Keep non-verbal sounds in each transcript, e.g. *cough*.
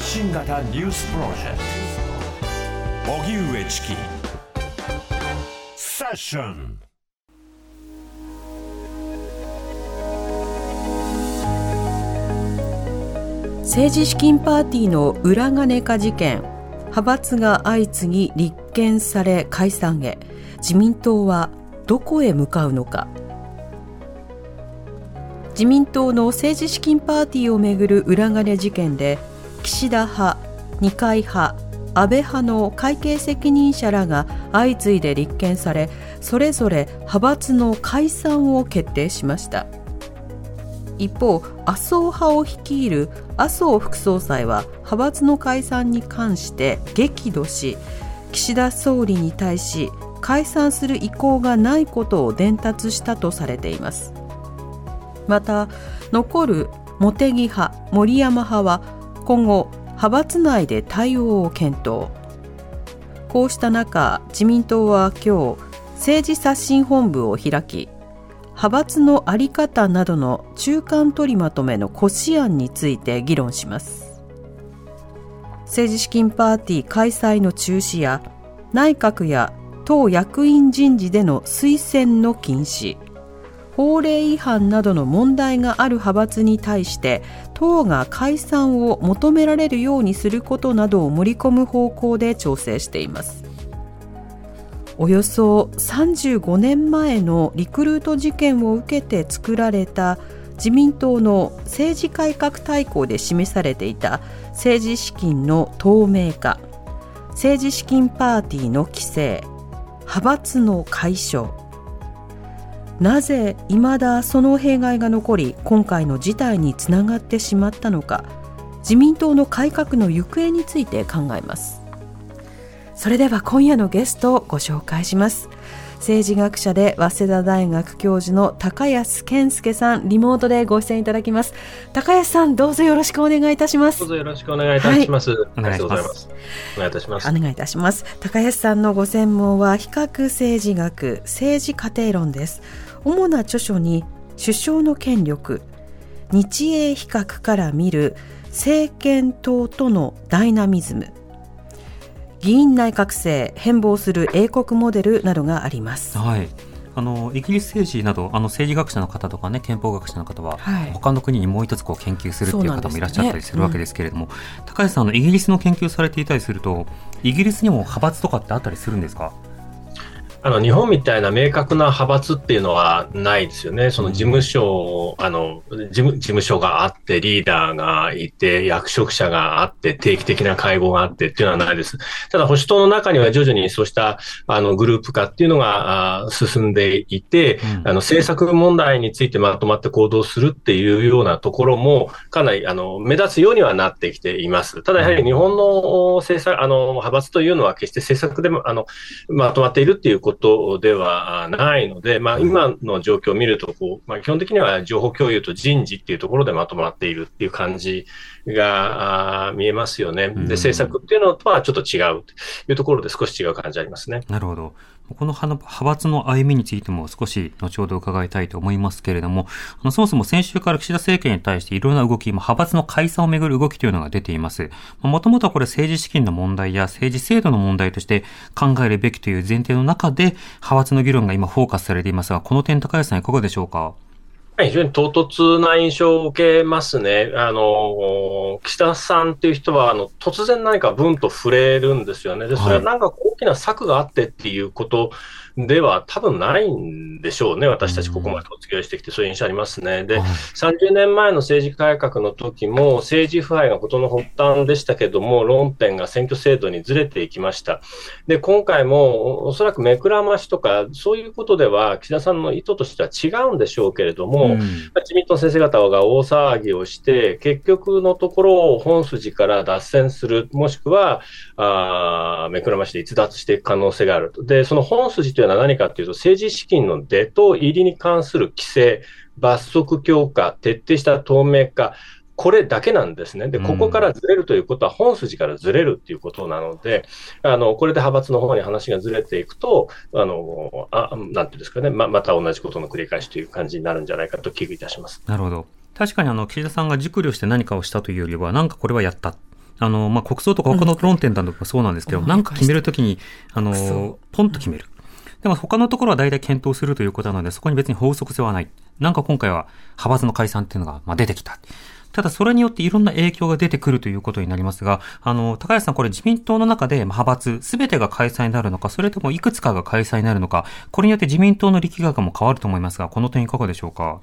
発信型ニュースプロジェクト。荻上チキ。セッション。政治資金パーティーの裏金化事件。派閥が相次ぎ立件され解散へ。自民党はどこへ向かうのか。自民党の政治資金パーティーをめぐる裏金事件で岸田派、二階派、安倍派の会計責任者らが相次いで立件されそれぞれ派閥の解散を決定しました。一方麻生派を率いる麻生副総裁は派閥の解散に関して激怒し岸田総理に対し解散する意向がないことを伝達したとされています。また残る茂木派森山派は今後派閥内で対応を検討。こうした中自民党は今日政治刷新本部を開き派閥の在り方などの中間取りまとめの骨子案について議論します。政治資金パーティー開催の中止や内閣や党役員人事での推薦の禁止。法令違反などの問題がある派閥に対して党が解散を求められるようにすることなどを盛り込む方向で調整しています。およそ35年前のリクルート事件を受けて作られた自民党の政治改革大綱で示されていた政治資金の透明化政治資金パーティーの規制派閥の解消なぜ未だその弊害が残り今回の事態につながってしまったのか自民党の改革の行方について考えます。それでは今夜のゲストをご紹介します。政治学者で早稲田大学教授の高安健介さんリモートでご出演いただきます。高安さんどうぞよろしくお願いいたします。どうぞよろしくお願いいたします、はい、お願いします。お願いいたします。お願いいたします。高安さんのご専門は比較政治学政治家庭論です主な著書に首相の権力日英比較から見る政権党とのダイナミズム議員内閣制変貌する英国モデルなどがあります。はい。あのイギリス政治などあの政治学者の方とかね憲法学者の方は、はい、他の国にもう一つこう研究するっていう方もいらっしゃったりするわけですけれども、ねうん、高橋さんのイギリスの研究されていたりするとイギリスにも派閥とかってあったりするんですか？あの日本みたいな明確な派閥っていうのはないですよね。その事務所、あの事務事務所があって、リーダーがいて、役職者があって、定期的な会合があってっていうのはないです。ただ、保守党の中には徐々にそうしたあのグループ化っていうのがあ進んでいて、うん、あの政策問題についてまとまって行動するっていうようなところも、かなりあの目立つようにはなってきています。ただ、やはり日本の政策、あの派閥というのは決して政策でもあのまとまっているっていうことことではないので、まあ、今の状況を見るとこう、まあ、基本的には情報共有と人事っていうところでまとまっているっていう感じが見えますよね。で、政策っていうのとはちょっと違うというところで少し違う感じありますね。なるほど。この派閥の歩みについても少し後ほど伺いたいと思いますけれども、そもそも先週から岸田政権に対していろんな動き、派閥の解散をめぐる動きというのが出ています。もともとこれ政治資金の問題や政治制度の問題として考えるべきという前提の中で派閥の議論が今フォーカスされていますが、この点高橋さんいかがでしょうか？非常に唐突な印象を受けますね。あの、岸田さんっていう人は、あの、突然何か文と触れるんですよね。で、それはなんか大きな策があってっていうことでは多分ないんでしょうね。私たちここまでお付き合いしてきて、そういう印象ありますね。で、30年前の政治改革の時も、政治腐敗が事の発端でしたけども、論点が選挙制度にずれていきました。で、今回も、おそらく目くらましとか、そういうことでは、岸田さんの意図としては違うんでしょうけれども、うん、自民党先生方が大騒ぎをして、結局のところを本筋から脱線する、もしくは、あ目くらましで逸脱していく可能性があると。で、その本筋というのは何かというと、政治資金の出と入りに関する規制、罰則強化、徹底した透明化、これだけなんですね。で、ここからずれるということは、本筋からずれるっていうことなので、あの、これで派閥の方に話がずれていくと、あの、あなんていうんですかね、ま、また同じことの繰り返しという感じになるんじゃないかと危惧いたします。なるほど。確かにあの、岸田さんが熟慮して何かをしたというよりは、なんかこれはやった。あの、まあ、国葬とか他の論点だとかそうなんですけど、うんなんか決めるときに、あのそ、ポンと決める。でも他のところは大体検討するということなので、そこに別に法則性はない。なんか今回は派閥の解散っていうのが、まあ、出てきた。ただそれによっていろんな影響が出てくるということになりますが、あの、高橋さんこれ自民党の中で派閥すべてが開催になるのか、それともいくつかが開催になるのか、これによって自民党の力学も変わると思いますが、この点いかがでしょうか？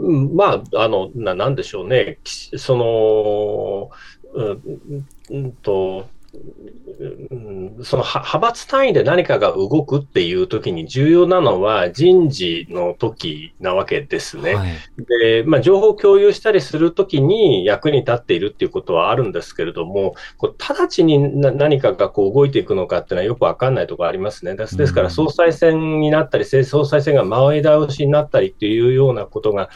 まあ、あの、ななんでしょうね。その、うんうんと、そのは派閥単位で何かが動くっていう時に重要なのは人事の時なわけですね。はい。で、まあ、情報共有したりするときに役に立っているっていうことはあるんですけれども、こう直ちにな何かがこう動いていくのかっていうのはよくわかんないところありますね。ですですから、うん総裁選になったり、総裁選が前倒しになったりっていうようなことが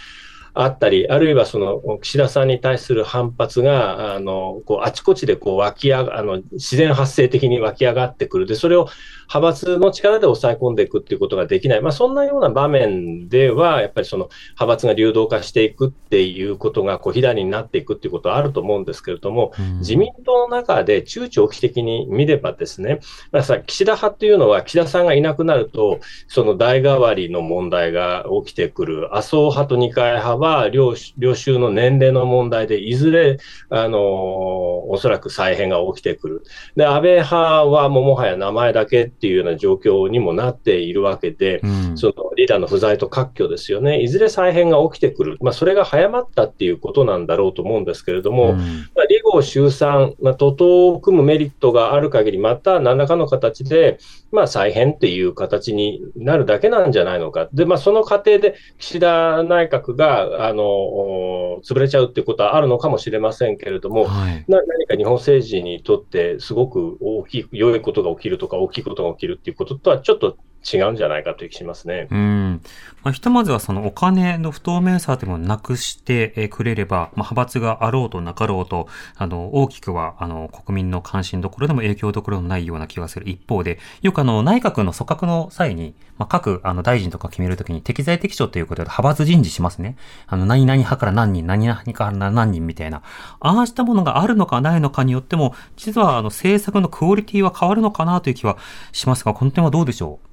あったり、あるいはその岸田さんに対する反発が、あのこうあちこちでこう湧き上があの自然発生的に湧き上がってくる。で、それを派閥の力で抑え込んでいくっていうことができない、まあ、そんなような場面では、やっぱりその派閥が流動化していくっていうことがこう火種になっていくっていうことはあると思うんですけれども、うん。自民党の中で中長期的に見ればですね、まあ、さ岸田派っていうのは、岸田さんがいなくなると、その代替わりの問題が起きてくる、麻生派と二階派は両両州の年齢の問題で、いずれ、あのおそらく再編が起きてくる。で、安倍派はもうもはや名前だけっていうような状況にもなっているわけで、うん。そのリーダーの不在と割拠ですよね、いずれ再編が起きてくる、まあ、それが早まったっていうことなんだろうと思うんですけれども、うん。まあ、離合集散、まあ、徒党を組むメリットがある限り、また何らかの形で、まあ、再編っていう形になるだけなんじゃないのか。で、まあ、その過程で岸田内閣が、あの、お潰れちゃうっていうことはあるのかもしれませんけれども、はい。な何か日本政治にとってすごく大きい、良いことが起きるとか大きいことが起きるっていうこととはちょっと違うんじゃないかという気しますね。うん。まあ、ひとまずはそのお金の不透明さというものをなくしてくれれば、まあ、派閥があろうとなかろうと、あの、大きくは、あの、国民の関心どころでも影響どころのないような気がする一方で、よくあの、内閣の組閣の際に、まあ、各、あの、大臣とか決めるときに適材適所ということで派閥人事しますね。あの、何々派から何人、何々から何人みたいな。ああしたものがあるのかないのかによっても、実はあの、政策のクオリティは変わるのかなという気はしますが、この点はどうでしょう？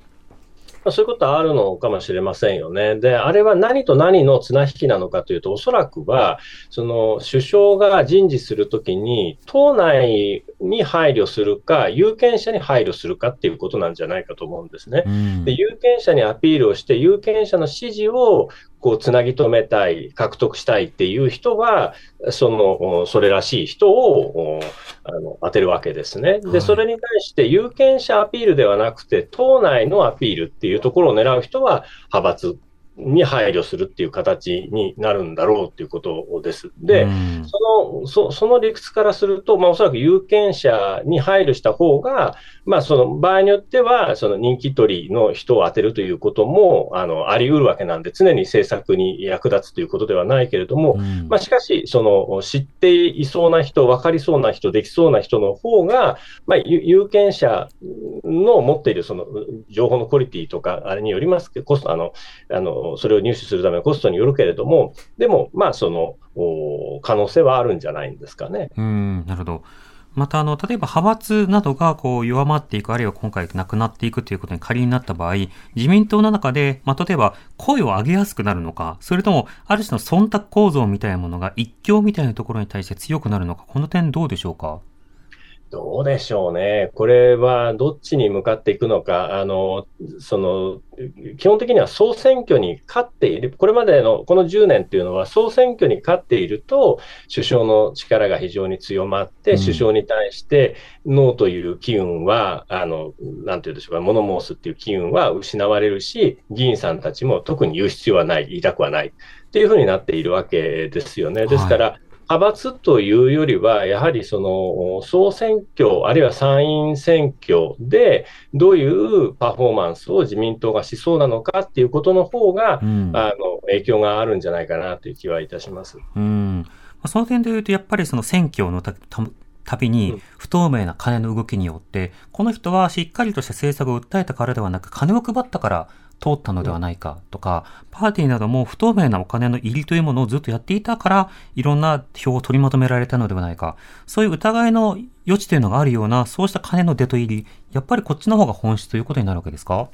まあ、そういうことはあるのかもしれませんよね。で、あれは何と何の綱引きなのかというと、おそらくは、その首相が人事するときに、党内に配慮するか、有権者に配慮するかっていうことなんじゃないかと思うんですね。で有権者にアピールをして、有権者の支持をこうつなぎ止めたい、獲得したいっていう人は、そのおそれらしい人をおあの当てるわけですね。はいで、それに対して有権者アピールではなくて、党内のアピールっていうところを狙う人は、派閥に配慮するっていう形になるんだろうっていうことです。で、うんそのそその理屈からすると、まあ、おそらく有権者に配慮した方が、まあ、その場合によっては、その人気取りの人を当てるということもあのあり得るわけなんで、常に政策に役立つということではないけれども、うんまあ、しかし、その知っていそうな人、分かりそうな人、できそうな人の方が、まあ、有有権者の持っているその情報のクオリティとか、あれによりますけど、コストあのあのそれを入手するためのコストによるけれども、でも、まあ、その可能性はあるんじゃないんですかね。うん、なるほど。また、あの、例えば派閥などがこう弱まっていく、あるいは今回なくなっていくということに仮になった場合、自民党の中で、まあ、例えば声を上げやすくなるのか、それとも、ある種の忖度構造みたいなものが一強みたいなところに対して強くなるのか、この点どうでしょうか？どうでしょうね。これはどっちに向かっていくのか。あの、その、基本的には総選挙に勝っている。これまでのこの10年っていうのは総選挙に勝っていると首相の力が非常に強まって、うん首相に対してノーという機運は、あの、なんていうんでしょうか、物申すっていう機運は失われるし、議員さんたちも特に言う必要はない、言いたくはないっていうふうになっているわけですよね。ですから、派閥というよりは、やはりその総選挙、あるいは参院選挙で、どういうパフォーマンスを自民党がしそうなのかっていうことの方が、うん。あの影響があるんじゃないかなという気はいたします。うん。まあその点で言うと、やっぱりその選挙のたたたびうにん不透明な金の動きによって、この人はしっかりとした政策を訴えたからではなく、金を配ったから通ったのではないかとか、パーティーなども不透明なお金の入りというものをずっとやっていたから、いろんな票を取りまとめられたのではないか。そういう疑いの余地というのがあるような、そうした金の出と入り、やっぱりこっちの方が本質ということになるわけですか？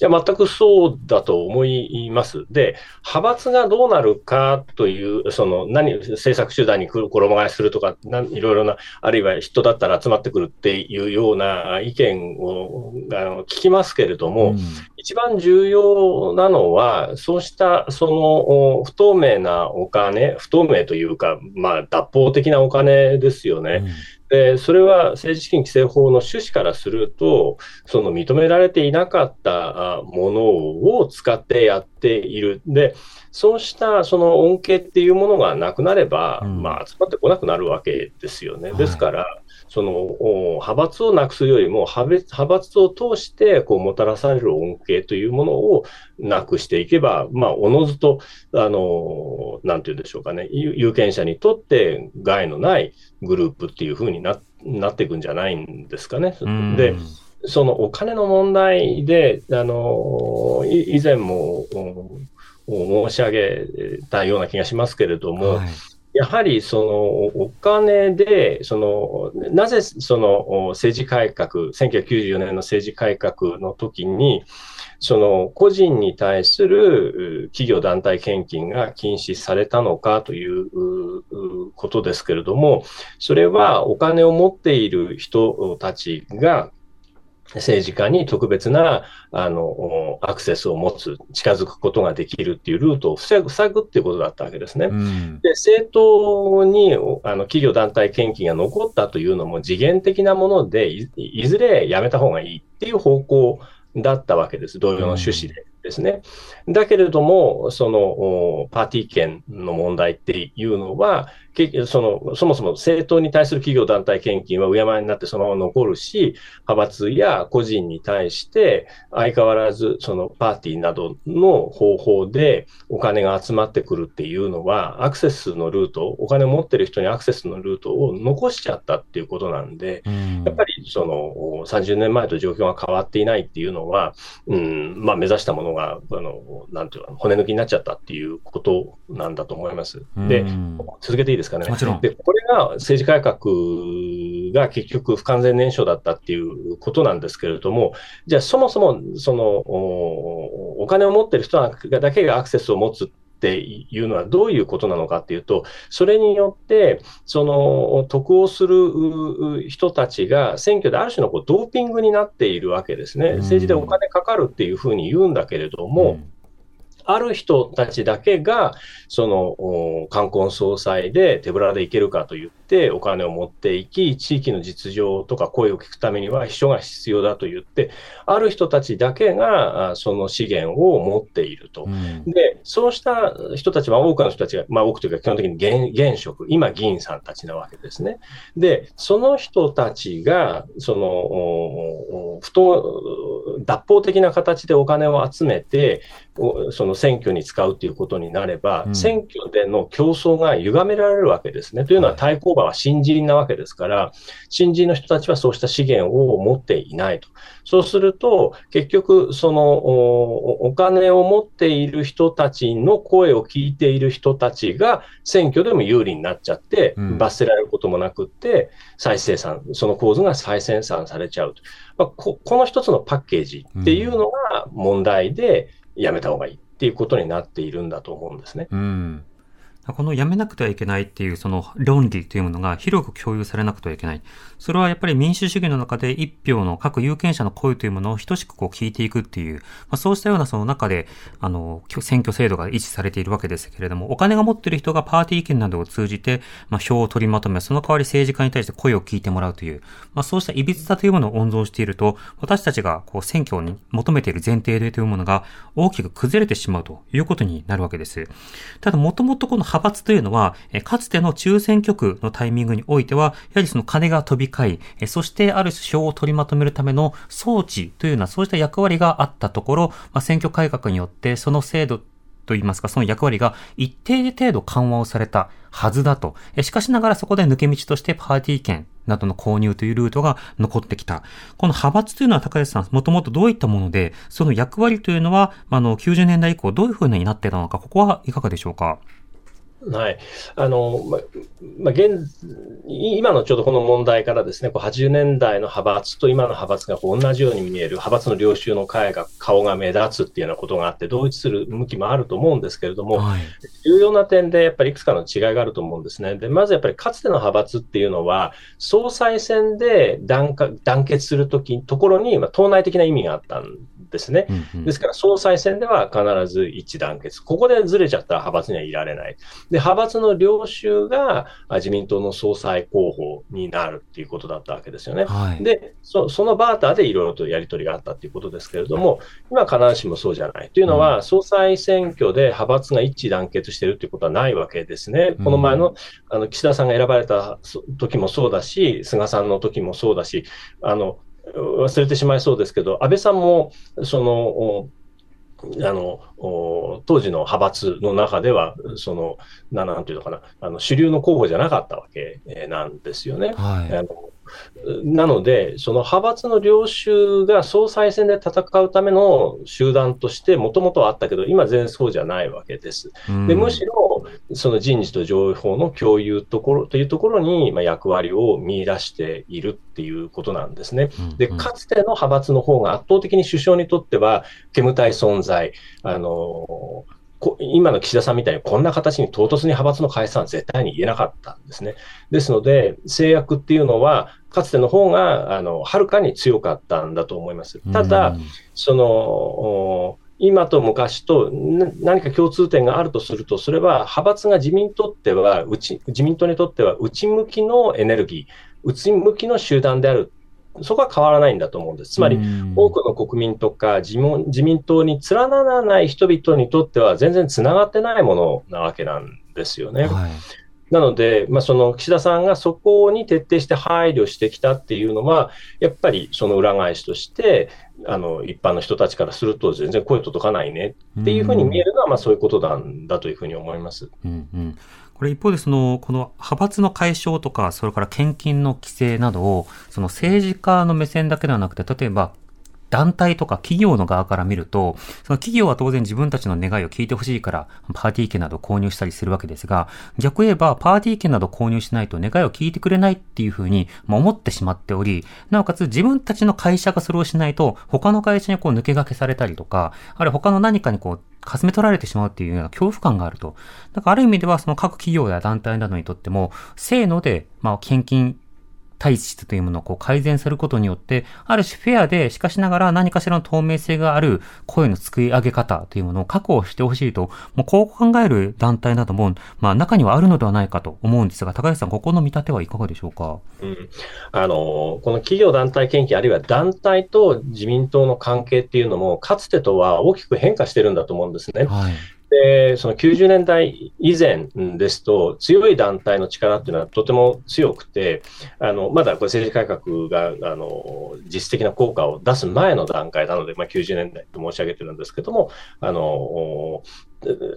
いや、全くそうだと思います。で、派閥がどうなるかという、その、何、政策手段に衣替えするとか、いろいろな、あるいは人だったら集まってくるっていうような意見をあの聞きますけれども、うん、一番重要なのは、そうした、その、不透明なお金、不透明というか、まあ、脱法的なお金ですよね。うんで、それは政治資金規正法の趣旨からすると、その認められていなかったものを使ってやっている。で、そうしたその恩恵っていうものがなくなれば、うん、まあ集まってこなくなるわけですよね。ですから、はいその派閥をなくすよりも派閥を通してこうもたらされる恩恵というものをなくしていけば、まあ、おのずと、あの、なんていうんでしょうかね、有権者にとって害のないグループっていうふうにななっていくんじゃないんですかね。で、そのお金の問題で、あの、以前も、申し上げたような気がしますけれども、はいやはりそのお金で、そのなぜその政治改革、1994年の政治改革の時に、その個人に対する企業団体献金が禁止されたのかということですけれども、それはお金を持っている人たちが政治家に特別なあのアクセスを持つ、近づくことができるっていうルートを塞ぐ塞ぐっていうことだったわけですね。うん、で政党にあの企業団体献金が残ったというのも次元的なものでい、いずれやめた方がいいっていう方向だったわけです、同様の趣旨で。ですね。だけれども、そのパーティー券の問題っていうのは、そのそもそも政党に対する企業団体献金は敬いになってそのまま残るし、派閥や個人に対して相変わらずそのパーティーなどの方法でお金が集まってくるっていうのは、アクセスのルート、お金を持ってる人にアクセスのルートを残しちゃったっていうことなんで、やっぱりその30年前と状況が変わっていないっていうのは、うんまあ、目指したものがあのなんていうか骨抜きになっちゃったっていうことなんだと思います。で、続けていいですかね。もちろん。で、これが政治改革が結局不完全燃焼だったっていうことなんですけれども、じゃあそもそも、その、お金を持ってる人だけがアクセスを持つっていうのはどういうことなのかっていうと、それによって、その得をする人たちが選挙である種のこうドーピングになっているわけですね。政治でお金かかるっていうふうに言うんだけれども、うんある人たちだけが、その、冠婚葬祭で手ぶらで行けるかと言ってお金を持っていき、地域の実情とか声を聞くためには秘書が必要だと言って、ある人たちだけがその資源を持っていると。うん、で、そうした人たちは多くの人たちが、まあ多くというか基本的に現現職、今議員さんたちなわけですね。で、その人たちが、その、不当、脱法的な形でお金を集めて、その選挙に使うということになれば、うん、選挙での競争が歪められるわけですね。というのは対抗馬は新人なわけですから、新人の人たちはそうした資源を持っていないと。そうすると、結局、そのお金を持っている人たちの声を聞いている人たちが選挙でも有利になっちゃって、罰せられることもなくって、再生産、その構図が再生産されちゃうと。まあ、ここの一つのパッケージっていうのが問題で、やめた方がいいっていうことになっているんだと思うんですね。うんこのやめなくてはいけないっていうその論理というものが広く共有されなくてはいけない。それはやっぱり民主主義の中で一票の各有権者の声というものを等しくこう聞いていくっていう、まあ、そうしたようなその中で、あの、選挙制度が維持されているわけですけれども、お金が持っている人がパーティー券などを通じて、まあ、票を取りまとめ、その代わり政治家に対して声を聞いてもらうという、まあ、そうした歪さというものを温存していると、私たちがこう選挙に求めている前提でというものが大きく崩れてしまうということになるわけです。ただ、もともとこの派派閥というのは、かつての中選挙区のタイミングにおいては、やはりその金が飛び交い、そしてある種票を取りまとめるための装置というような、そうした役割があったところ、まあ、選挙改革によってその制度といいますか、その役割が一定程度緩和をされたはずだと。しかしながらそこで抜け道としてパーティー券などの購入というルートが残ってきた。この派閥というのは高橋さん、もともとどういったもので、その役割というのは、あの、90年代以降どういうふうになっていたのか、ここはいかがでしょうか？はい。あの、ま、ま現、今のちょうどこの問題からですね、こう80年代の派閥と今の派閥がこう同じように見える、派閥の領袖の会が、顔が目立つっていうようなことがあって、同一する向きもあると思うんですけれども、はい、重要な点でやっぱりいくつかの違いがあると思うんですね。で、まずやっぱりかつての派閥っていうのは、総裁選で団団結するとき、ところに、まあ、党内的な意味があったんですね。うんうん、ですから、総裁選では必ず一致団結。ここでずれちゃったら派閥にはいられない。で、派閥の領袖が自民党の総裁候補になるっていうことだったわけですよね。はい、でそ、そのバーターでいろいろとやり取りがあったっていうことですけれども、今必ずしもそうじゃない。というのは、うん、総裁選挙で派閥が一致団結しているということはないわけですね。この前のあの岸田さんが選ばれた時もそうだし、菅さんの時もそうだし、あの忘れてしまいそうですけど、安倍さんも、その、あの、当時の派閥の中では、その、なんていうのかな、あの主流の候補じゃなかったわけなんですよね。はい、あのなので、その派閥の領袖が総裁選で戦うための集団としてもともとあったけど、今全然そうじゃないわけです。でむしろ、その人事と情報の共有ところというところに、まあ、役割を見出しているっていうことなんですね。で、かつての派閥の方が圧倒的に首相にとっては、煙たい存在、あのー今の岸田さんみたいにこんな形に唐突に派閥の解散は絶対に言えなかったんですね。ですので、制約っていうのは、かつての方が、あの、はるかに強かったんだと思います。ただ、その、今と昔と何か共通点があるとすると、それは派閥が自民党っては内、自民党にとっては内向きのエネルギー、内向きの集団であるそこは変わらないんだと思うんです。つまり、多くの国民とか自民党に連ならない人々にとっては全然つながってないものなわけなんですよね。はい、なので、まあ、その岸田さんがそこに徹底して配慮してきたっていうのは、やっぱりその裏返しとして、あの一般の人たちからすると全然声届かないねっていうふうに見えるのは、まあそういうことなんだというふうに思います。うんうんこれ一方でその、この派閥の解消とか、それから献金の規制などを、その政治家の目線だけではなくて、例えば団体とか企業の側から見ると、その企業は当然自分たちの願いを聞いてほしいから、パーティー券など購入したりするわけですが、逆言えば、パーティー券など購入しないと願いを聞いてくれないっていうふうに、思ってしまっており、なおかつ自分たちの会社がそれをしないと、他の会社にこう抜け駆けされたりとか、あるいは他の何かにこう、かすめ取られてしまうっていうような恐怖感があると。だからある意味ではその各企業や団体などにとっても、せーので、まあ、献金体質というものをこう改善することによって、ある種フェアで、しかしながら何かしらの透明性がある声の作り上げ方というものを確保してほしいと、もうこう考える団体なども、まあ中にはあるのではないかと思うんですが、高橋さん、ここの見立てはいかがでしょうか？うん。あの、この企業団体献金、あるいは団体と自民党の関係っていうのも、かつてとは大きく変化してるんだと思うんですね。はい。で、その90年代以前ですと、強い団体の力っていうのはとても強くて、あのまだこれ政治改革があの実質的な効果を出す前の段階なので、まあ、90年代と申し上げてるんですけども、あの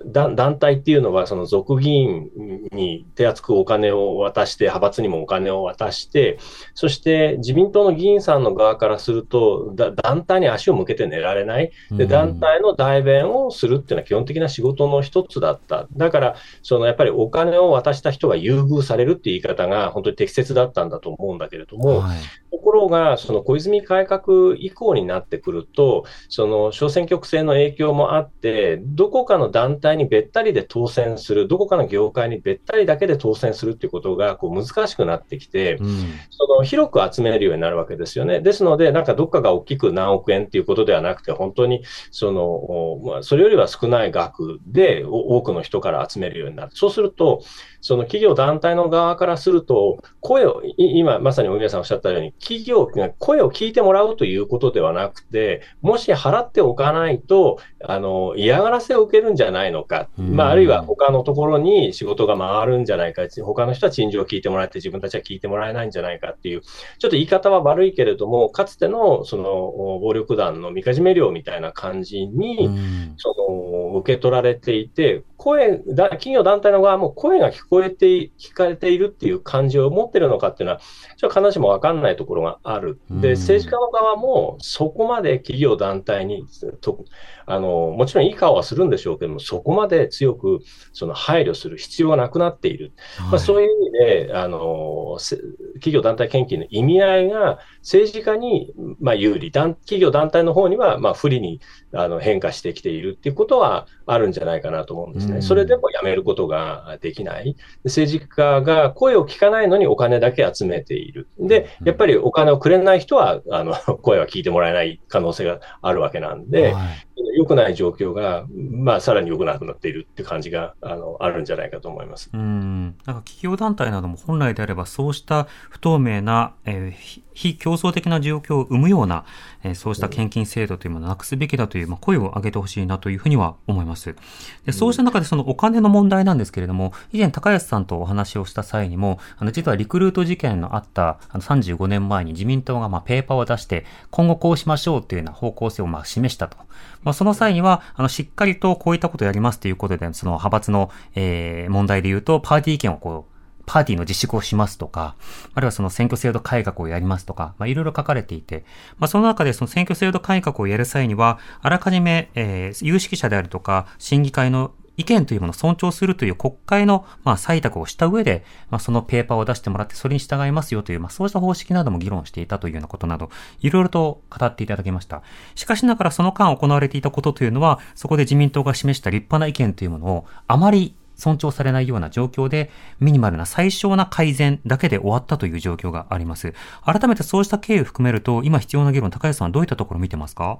団体っていうのは、その俗議員に手厚くお金を渡して、派閥にもお金を渡して、そして自民党の議員さんの側からすると、団体に足を向けて寝られない。で、団体の代弁をするっていうのは基本的な仕事の一つだった。だから、そのやっぱりお金を渡した人が優遇されるっていう言い方が本当に適切だったんだと思うんだけれども、はい。ところが、その小泉改革以降になってくると、その小選挙区制の影響もあって、どこかの団体にべったりで当選する、どこかの業界にべったりだけで当選するっていうことがこう難しくなってきて、うん、その広く集めるようになるわけですよね。ですので、なんかどっかが大きく何億円っていうことではなくて、本当にその、まあ、それよりは少ない額で多くの人から集めるようになる。そうすると、その企業団体の側からすると、声を、今まさに大宮さんおっしゃったように、企業が声を聞いてもらうということではなくて、もし払っておかないと、あの、嫌がらせを受けるんじゃないのか、まあ、あるいは他のところに仕事が回回るんじゃないか、他の人は陳情を聞いてもらって自分たちは聞いてもらえないんじゃないかっていう、ちょっと言い方は悪いけれども、かつてのその暴力団のみかじめ料みたいな感じに、その受け取られていて、声だ、企業団体の側も声が聞こえて、聞かれているっていう感じを持ってるのかっていうのは、ちょっと必ずしも分かんないところがある。で、政治家の側もそこまで企業団体にとあの、もちろんいい顔はするんでしょうけども、そこまで強くその配慮する必要がなくなっている。はい、まあ、そういう意味で、あの、企業団体献金の意味合いが政治家に、まあ、有利、企業団体の方には、まあ、不利にあの変化してきているっていうことはあるんじゃないかなと思うんですね。それでもやめることができない。政治家が声を聞かないのにお金だけ集めている。で、やっぱりお金をくれない人は、あの、*laughs* 声は聞いてもらえない可能性があるわけなんで、はい良くない状況が、まあ、さらに良くなくなっているって感じがあのあるんじゃないかと思いますうんなんか企業団体なども本来であれば、そうした不透明な、えー、非競争的な状況を生むような、えー、そうした献金制度というものをなくすべきだという、まあ、声を上げてほしいなというふうには思います。でそうした中で、そのお金の問題なんですけれども、以前、高安さんとお話をした際にも、あの実はリクルート事件のあったあの35年前に自民党がまあペーパーを出して、今後こうしましょうというような方向性をまあ示したと。まあ、その際には、あの、しっかりとこういったことをやりますということで、その派閥の、えー、問題で言うと、パーティー券をこう、パーティーの自粛をしますとか、あるいはその選挙制度改革をやりますとか、まあ、いろいろ書かれていて、まあ、その中でその選挙制度改革をやる際には、あらかじめ、えー、有識者であるとか、審議会の意見というものを尊重するという国会の、まあ、採択をした上で、まあ、そのペーパーを出してもらって、それに従いますよという、まあ、そうした方式なども議論していたというようなことなど、いろいろと語っていただきました。しかしながらその間行われていたことというのは、そこで自民党が示した立派な意見というものを、あまり尊重されないような状況で、ミニマルな最小な改善だけで終わったという状況があります。改めてそうした経緯を含めると、今必要な議論、高橋さんはどういったところを見てますか？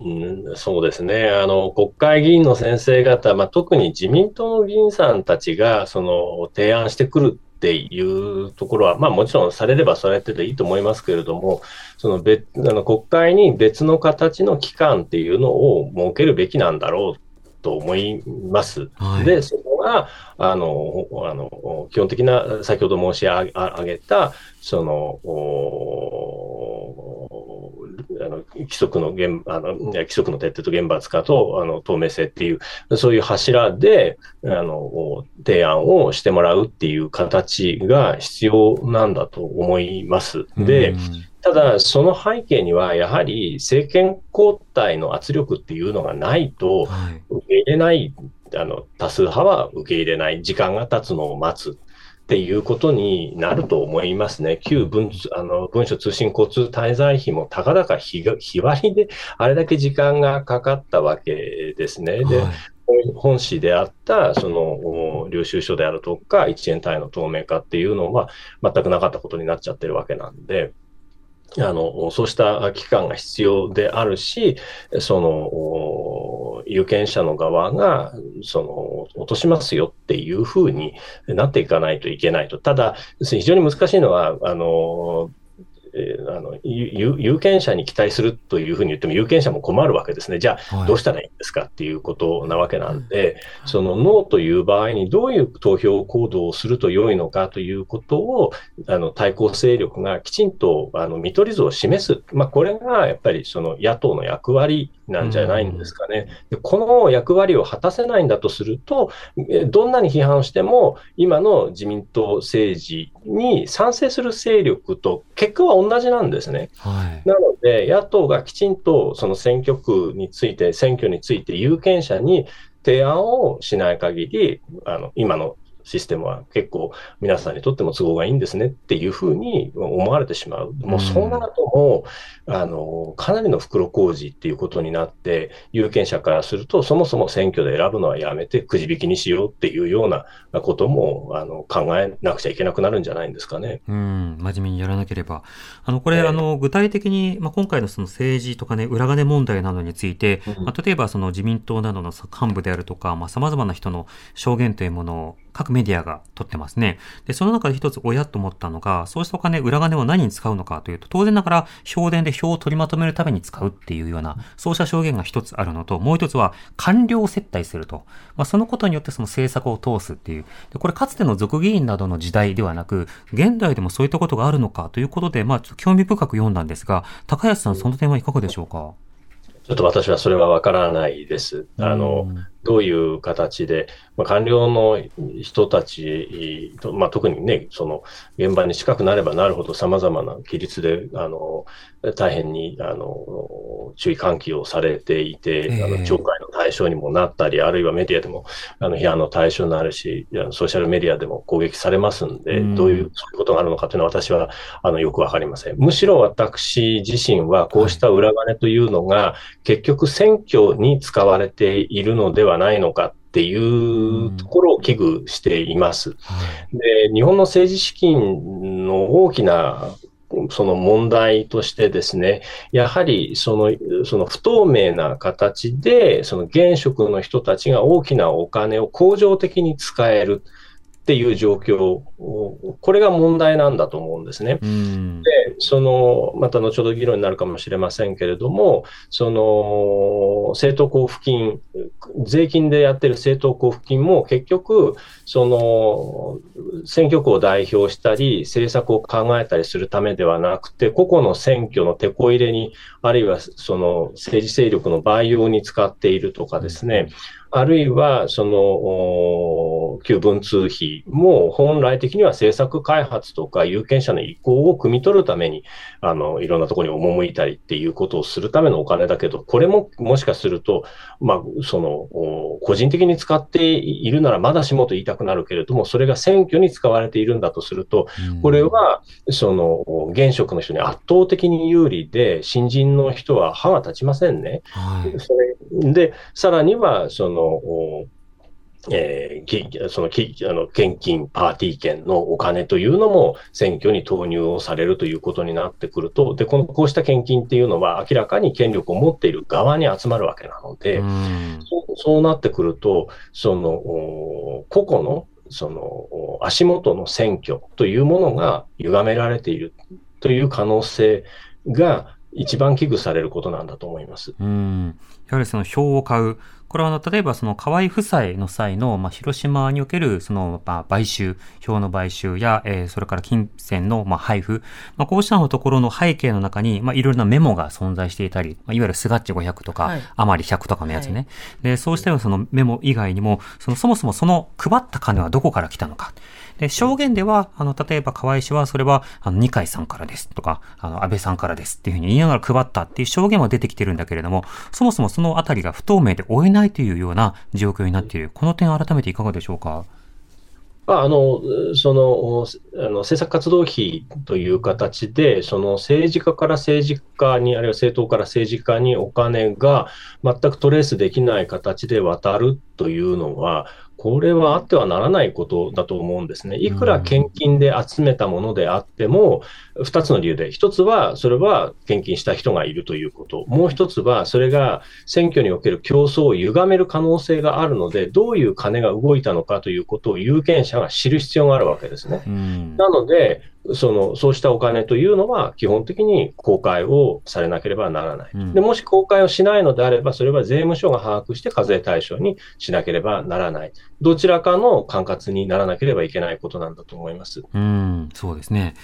うん、そうですね。あの、国会議員の先生方、まあ、特に自民党の議員さんたちが、その、提案してくるっていうところは、まあもちろんされればされてていいと思いますけれども、その別、あの国会に別の形の機関っていうのを設けるべきなんだろうと思います。はい、で、そこが、あの、あの、基本的な、先ほど申し上げた、その、あの規則の現あの規則の徹底と厳罰化とあの透明性っていう、そういう柱であの提案をしてもらうっていう形が必要なんだと思います。で、ただ、その背景には、やはり政権交代の圧力っていうのがないと、受け入れない、あの多数派は受け入れない、時間が経つのを待つっていうことになると思いますね。旧文あの文書通信交通滞在費もたかだか日日割りであれだけ時間がかかったわけですね。で、はい本誌であった、その、領収書であるとか、1円単位の透明化っていうのは、全くなかったことになっちゃってるわけなんで、あの、そうした期間が必要であるし、その、有権者の側が、その、落としますよっていうふうになっていかないといけないと。ただ、非常に難しいのは、あの、えー、あの有権者に期待するというふうに言っても、有権者も困るわけですね。じゃあ、どうしたらいいんですかっていうことなわけなんで、はい、そのノーという場合にどういう投票行動をすると良いのかということを、あの対抗勢力がきちんとあの見取り図を示す。まあ、これがやっぱりその野党の役割なんじゃないんですかね。でこの役割を果たせないんだとすると、どんなに批判しても、今の自民党政治に賛成する勢力と結果は同じなんですね。はい、なので、野党がきちんとその選挙区について、選挙について有権者に提案をしない限り、あの今のシステムは結構皆さんにとっても都合がいいんですねっていうふうに思われてしまう。もうそうなるともう、あの、かなりの袋小路っていうことになって、有権者からすると、そもそも選挙で選ぶのはやめてくじ引きにしようっていうようなことも、あの、考えなくちゃいけなくなるんじゃないんですかね。うん、真面目にやらなければ。あの、これ、あの、具体的に、まあ、今回のその政治とかね、裏金問題などについて、まあ、例えばその自民党などの幹部であるとか、まあ、様々な人の証言というものを各メディアが取ってますね。で、その中で一つ親と思ったのが、そうしたお金、裏金を何に使うのかというと、当然ながら、評伝で票を取りまとめるために使うっていうような、そうした証言が一つあるのと、もう一つは、官僚接待すると。まあ、そのことによってその政策を通すっていう。で、これかつての俗議員などの時代ではなく、現代でもそういったことがあるのかということで、まあ、興味深く読んだんですが、高安さん、その点はいかがでしょうか？ちょっと私はそれはわからないです。あの、どういう形で、まあ、官僚の人たちと、まあ、特にね、その現場に近くなればなるほど様々な規律で、あの、大変に、あの、注意喚起をされていて、えー、あの、懲戒の対象にもなったり、あるいはメディアでも、あの、批判の対象になるし、ソーシャルメディアでも攻撃されますんで、うん、どういう、そういうことがあるのかというのは私は、あの、よくわかりません。むしろ私自身は、こうした裏金というのが、結局選挙に使われているのではないのかっていうところを危惧しています。で日本の政治資金の大きなその問題としてですね、やはりそのその不透明な形で、その現職の人たちが大きなお金を恒常的に使える。っていう状況、これが問題なんだと思うんですね。で、その、また後ほど議論になるかもしれませんけれども、その、政党交付金、税金でやってる政党交付金も結局、その、選挙区を代表したり、政策を考えたりするためではなくて、個々の選挙の手こ入れに、あるいはその政治勢力の培養に使っているとかですね、あるいは、その、旧文通費も本来的には政策開発とか有権者の意向を汲み取るために、あの、いろんなところに赴いたりっていうことをするためのお金だけど、これももしかすると、まあ、その、個人的に使っているならまだしもと言いたくなるけれども、それが選挙に使われているんだとすると、これは、その、現職の人に圧倒的に有利で、新人の人は歯が立ちませんね。はい、それで、さらには、その、えー、そのきあの献金、パーティー券のお金というのも選挙に投入をされるということになってくると、でこのこうした献金っていうのは明らかに権力を持っている側に集まるわけなので、そうそうなってくると、その個々のその足元の選挙というものが歪められているという可能性が一番危惧されることなんだと思います。うん。やはりその票を買う。これはあの、例えばその河合夫妻の際の、まあ、広島におけるその、まあ、買収、票の買収や、えー、それから金銭の、まあ、配布、まあ、こうしたのところの背景の中に、まあ、いろいろなメモが存在していたり、まあ、いわゆるスガッチ500とか、はい、余り100とかのやつね。はい、で、そうしたようなそのメモ以外にも、その、そもそもその配った金はどこから来たのか。で、証言では、あの、例えば河合氏は、それは、あの、二階さんからですとか、あの、安倍さんからですっていうふうに言いながら配ったっていう証言は出てきてるんだけれども、そもそもそのあたりが不透明で追えないというような状況になっている。この点改めていかがでしょうか？まあ、あの、その、あの政策活動費という形で、その政治家から政治家に、あるいは政党から政治家にお金が全くトレースできない形で渡るというのは、これはあってはならないことだと思うんですね。いくら献金で集めたものであっても、二つの理由で、一つは、それは献金した人がいるということ。もう一つは、それが選挙における競争を歪める可能性があるので、どういう金が動いたのかということを有権者が知る必要があるわけですね。なので、その、そうしたお金というのは、基本的に公開をされなければならない。でもし公開をしないのであれば、それは税務署が把握して課税対象にしなければならない。どちらかの管轄にならなければいけないことなんだと思います。うん、そうですね。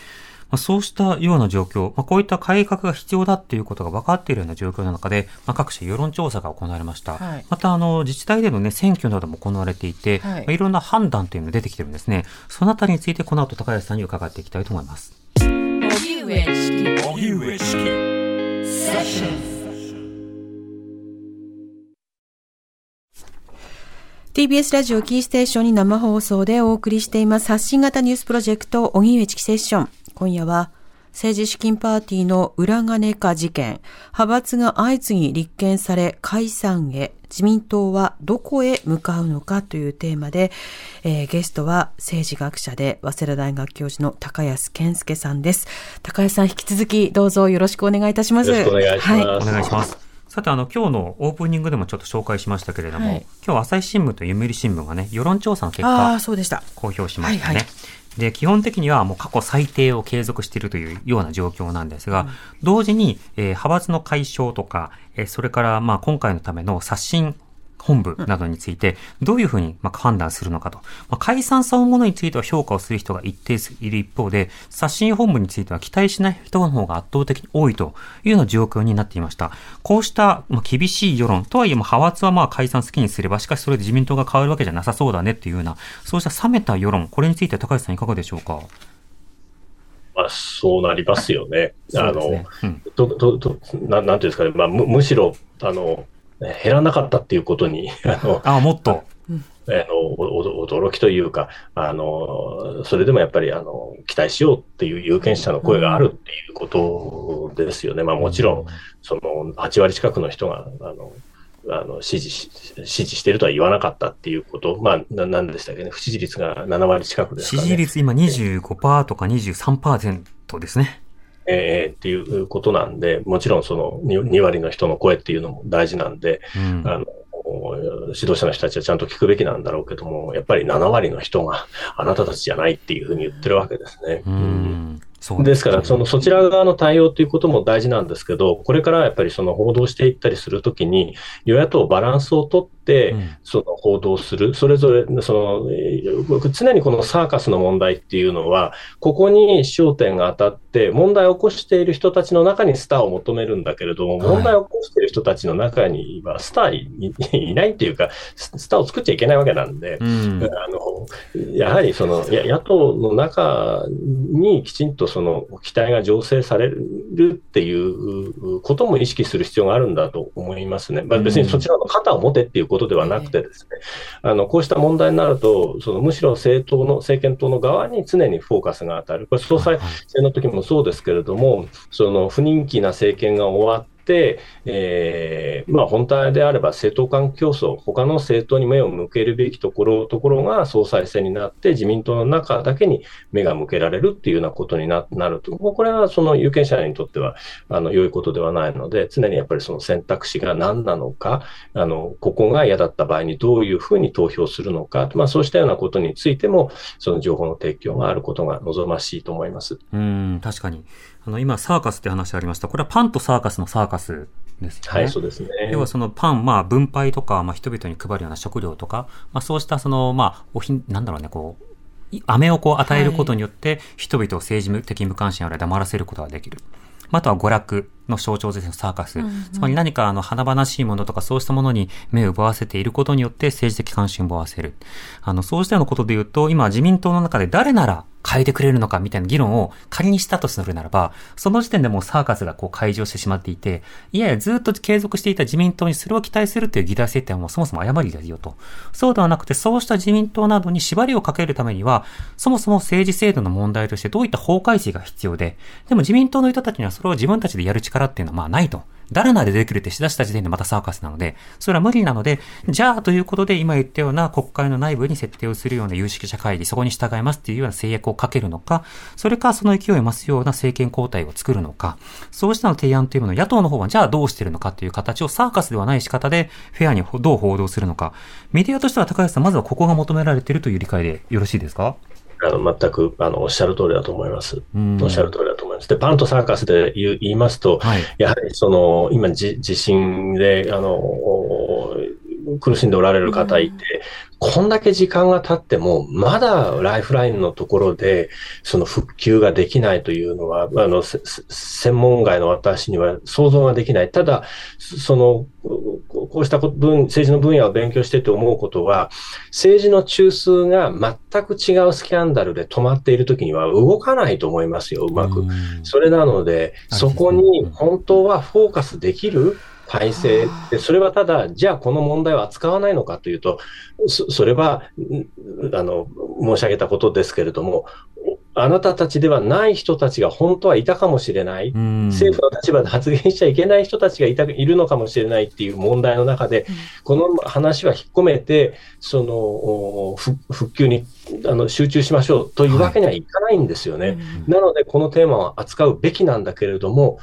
まあ、そうしたような状況、まあ、こういった改革が必要だっていうことが分かっているような状況の中で、まあ、各種世論調査が行われました。はい、また、あの、自治体でのね、選挙なども行われていて、はい。まあ、いろんな判断というのが出てきてるんですね。そのあたりについて、この後高安さんに伺っていきたいと思います。TBS ラジオキーステーションに生放送でお送りしています発信型ニュースプロジェクト、荻上チキセッション。今夜は、政治資金パーティーの裏金化事件、派閥が相次ぎ立件され解散へ、自民党はどこへ向かうのかというテーマで、えー、ゲストは政治学者で早稲田大学教授の高安健介さんです。高安さん引き続きどうぞよろしくお願いいたします。よろしくお願いします。はい、お願いします。さて、あの、今日のオープニングでもちょっと紹介しましたけれども、はい今日朝日新聞と読売新聞がね、世論調査の結あ果あ、そうでした。公表しましたね。はいはいで、基本的にはもう過去最低を継続しているというような状況なんですが、同時に、えー派閥の解消とか、えーそれから、まあ、今回のための刷新本部などについて、どういうふうにまあ判断するのかと。まあ、解散そのものについては評価をする人が一定数いる一方で、刷新本部については期待しない人の方が圧倒的に多いというような状況になっていました。こうしたまあ厳しい世論、とはいえも派閥はまあ解散好きにすれば、しかしそれで自民党が変わるわけじゃなさそうだねっていうような、そうした冷めた世論、これについて高橋さんいかがでしょうか？まあ、そうなりますよね。あの、うんどどどななんていうんですかね、まあ、むむしろあの減らなかったっていうことに *laughs* あのあ、もっと。あの驚きというかあの、それでもやっぱりあの期待しようっていう有権者の声があるっていうことですよね。まあ、もちろんその8割近くの人があのあの支持し支持しているとは言わなかったっていうこと、まあ、ななんでしたっけね、不支持率が7割近くです支かね。持率今25%とか23%ですね。えーっていうことなんで、もちろんその 2, 2割の人の声っていうのも大事なんで、うん。あの指導者の人たちはちゃんと聞くべきなんだろうけども、やっぱり7割の人があなたたちじゃないっていうふうに言ってるわけですね。うん。そうですから、そのそちら側の対応ということも大事なんですけど、これからやっぱりその報道していったりするときに、与野党バランスをとっその報道する、それぞれその、常にこのサーカスの問題っていうのは、ここに焦点が当たって、問題を起こしている人たちの中にスターを求めるんだけれども、はい。問題を起こしている人たちの中にはスターいいないっていうか、ススターを作っちゃいけないわけなんで、うん。あのやはりそのや野党の中にきちんとその期待が醸成されるっていうことも意識する必要があるんだと思いますね。まあ、別にそちらの肩を持てっていうことではなくてですね、あのこうした問題になると、そのむしろ政党の政権党の側に常にフォーカスが当たる。これ総裁選の時もそうですけれども、その不人気な政権が終わって、えーまあ、本当であれば政党間競争、他の政党に目を向けるべきところところが総裁選になって、自民党の中だけに目が向けられるっていうようなことになると、これはその有権者にとってはあの良いことではないので、常にやっぱりその選択肢が何なのか、あのここが嫌だった場合にどういうふうに投票するのか、まあ、そうしたようなことについても、その情報の提供があることが望ましいと思います。うん、確かに。あの、今、サーカスって話ありました。これはパンとサーカスのサーカスですよね。はい、そうですね。要はそのパン、まあ分配とか、まあ人々に配るような食料とか、まあそうしたその、まあ、おひん、なんだろうね、こう、い飴をこう与えることによって、人々を政治的無関心やら黙らせることができる。まああとは娯楽の象徴ですね、サーカス。つまり何かあの華々しいものとかそうしたものに目を奪わせていることによって政治的関心を奪わせる。あの、そうしたようなことで言うと、今自民党の中で誰なら変えてくれるのかみたいな議論を仮にしたとするならば、その時点でもうサーカスがこう開場してしまっていて、いやいやずっと継続していた自民党にそれを期待するっていう議題設定はもうそもそも誤りですよと。そうではなくて、そうした自民党などに縛りをかけるためには、そもそも政治制度の問題としてどういった法改正が必要で、でも自民党の人たちにはそれを自分たちでやる力っていうのはまあないと。誰ならできるってしだした時点でまたサーカスなので、それは無理なので、じゃあということで今言ったような国会の内部に設定をするような有識者会議、そこに従いますっていうような制約をかけるのか、それかその勢いを増すような政権交代を作るのか、そうしたの提案というものを野党の方はじゃあどうしてるのかっていう形をサーカスではない仕方でフェアにどう報道するのか。メディアとしては高橋さん、まずはここが求められているという理解でよろしいですか？あの全くあのおっしゃる通りだと思います。うんおっしゃる通りだと思います。で、パンとサーカスで言いますと、はい。やはりその今じ、地震であのお苦しんでおられる方いて、こんだけ時間が経っても、まだライフラインのところで、その復旧ができないというのは、あの、専門外の私には想像ができない。ただ、その、ここうした分政治の分野を勉強してて思うことは、政治の中枢が全く違うスキャンダルで止まっているときには動かないと思いますよ、うまく。うんそれなので、あそこに本当はフォーカスできる体制で、それはただ、じゃあこの問題を扱わないのかというと、そそれは、んあの、申し上げたことですけれども、あなたたちではない人たちが本当はいたかもしれない。うん。政府の立場で発言しちゃいけない人たちがいたいるのかもしれないっていう問題の中で、この話は引っ込めて、その復旧にあの集中しましょうというわけにはいかないんですよね。なので、このテーマは扱うべきなんだけれども、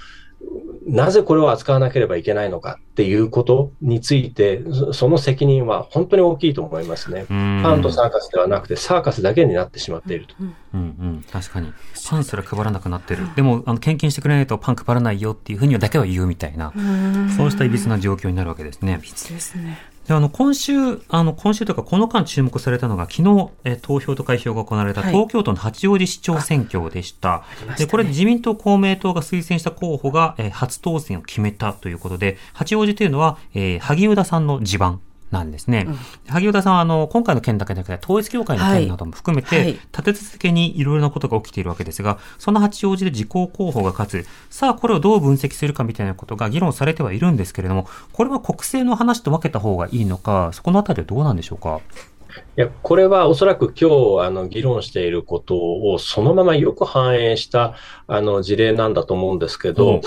なぜこれを扱わなければいけないのかっていうことについて、その責任は本当に大きいと思いますね。パンとサーカスではなくて、サーカスだけになってしまっていると。うんうん、確かに。パンすら配らなくなってる。でも、あの、献金してくれないとパン配らないよっていうふうにだけは言うみたいな、そうしたいびつな状況になるわけですね。いびつですね。であの今週、あの今週というか、この間注目されたのが、昨日え投票と開票が行われた東京都の八王子市長選挙でした。はい、でこれで自民党、公明党が推薦した候補が、え初当選を決めたということで、八王子というのは、えー、萩生田さんの地盤なんですね。うん、萩生田さんはあの今回の件だけでなくて統一教会の件なども含めて、はい、立て続けにいろいろなことが起きているわけですが、その八王子で自公候補が勝つ、さあこれをどう分析するかみたいなことが議論されてはいるんですけれども、これは国政の話と分けた方がいいのか、そこのあたりはどうなんでしょうか？いや、これはおそらく今日、あの、議論していることをそのままよく反映した、あの、事例なんだと思うんですけど、うん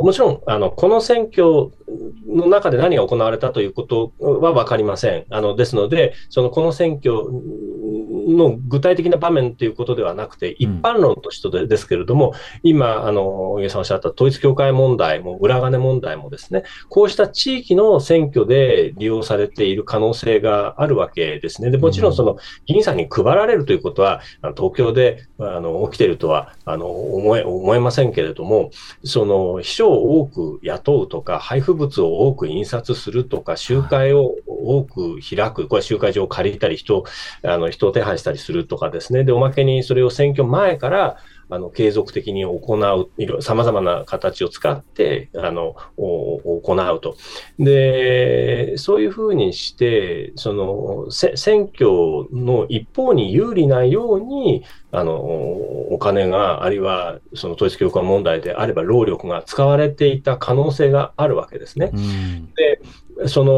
もちろん、あの、この選挙の中で何が行われたということは分かりません。あの、ですので、その、この選挙の具体的な場面ということではなくて、一般論としてですけれども、うん、今、あの、上さんおっしゃった統一教会問題も、裏金問題もですね、こうした地域の選挙で利用されている可能性があるわけですね。で、もちろんその、議員さんに配られるということは、東京で、あの、起きているとは、あの、思え、思えませんけれども、その、秘書を多く雇うとか、配布物を多く印刷するとか、集会を多く開く、これ集会場を借りたり、人、あの、人を手配したりするとかですね。で、おまけにそれを選挙前から、あの、継続的に行う、いろ、様々な形を使って、あの、行うと。で、そういうふうにして、その、選挙の一方に有利なように、あの、お金が、あるいは、その統一教会問題であれば、労力が使われていた可能性があるわけですね。で、その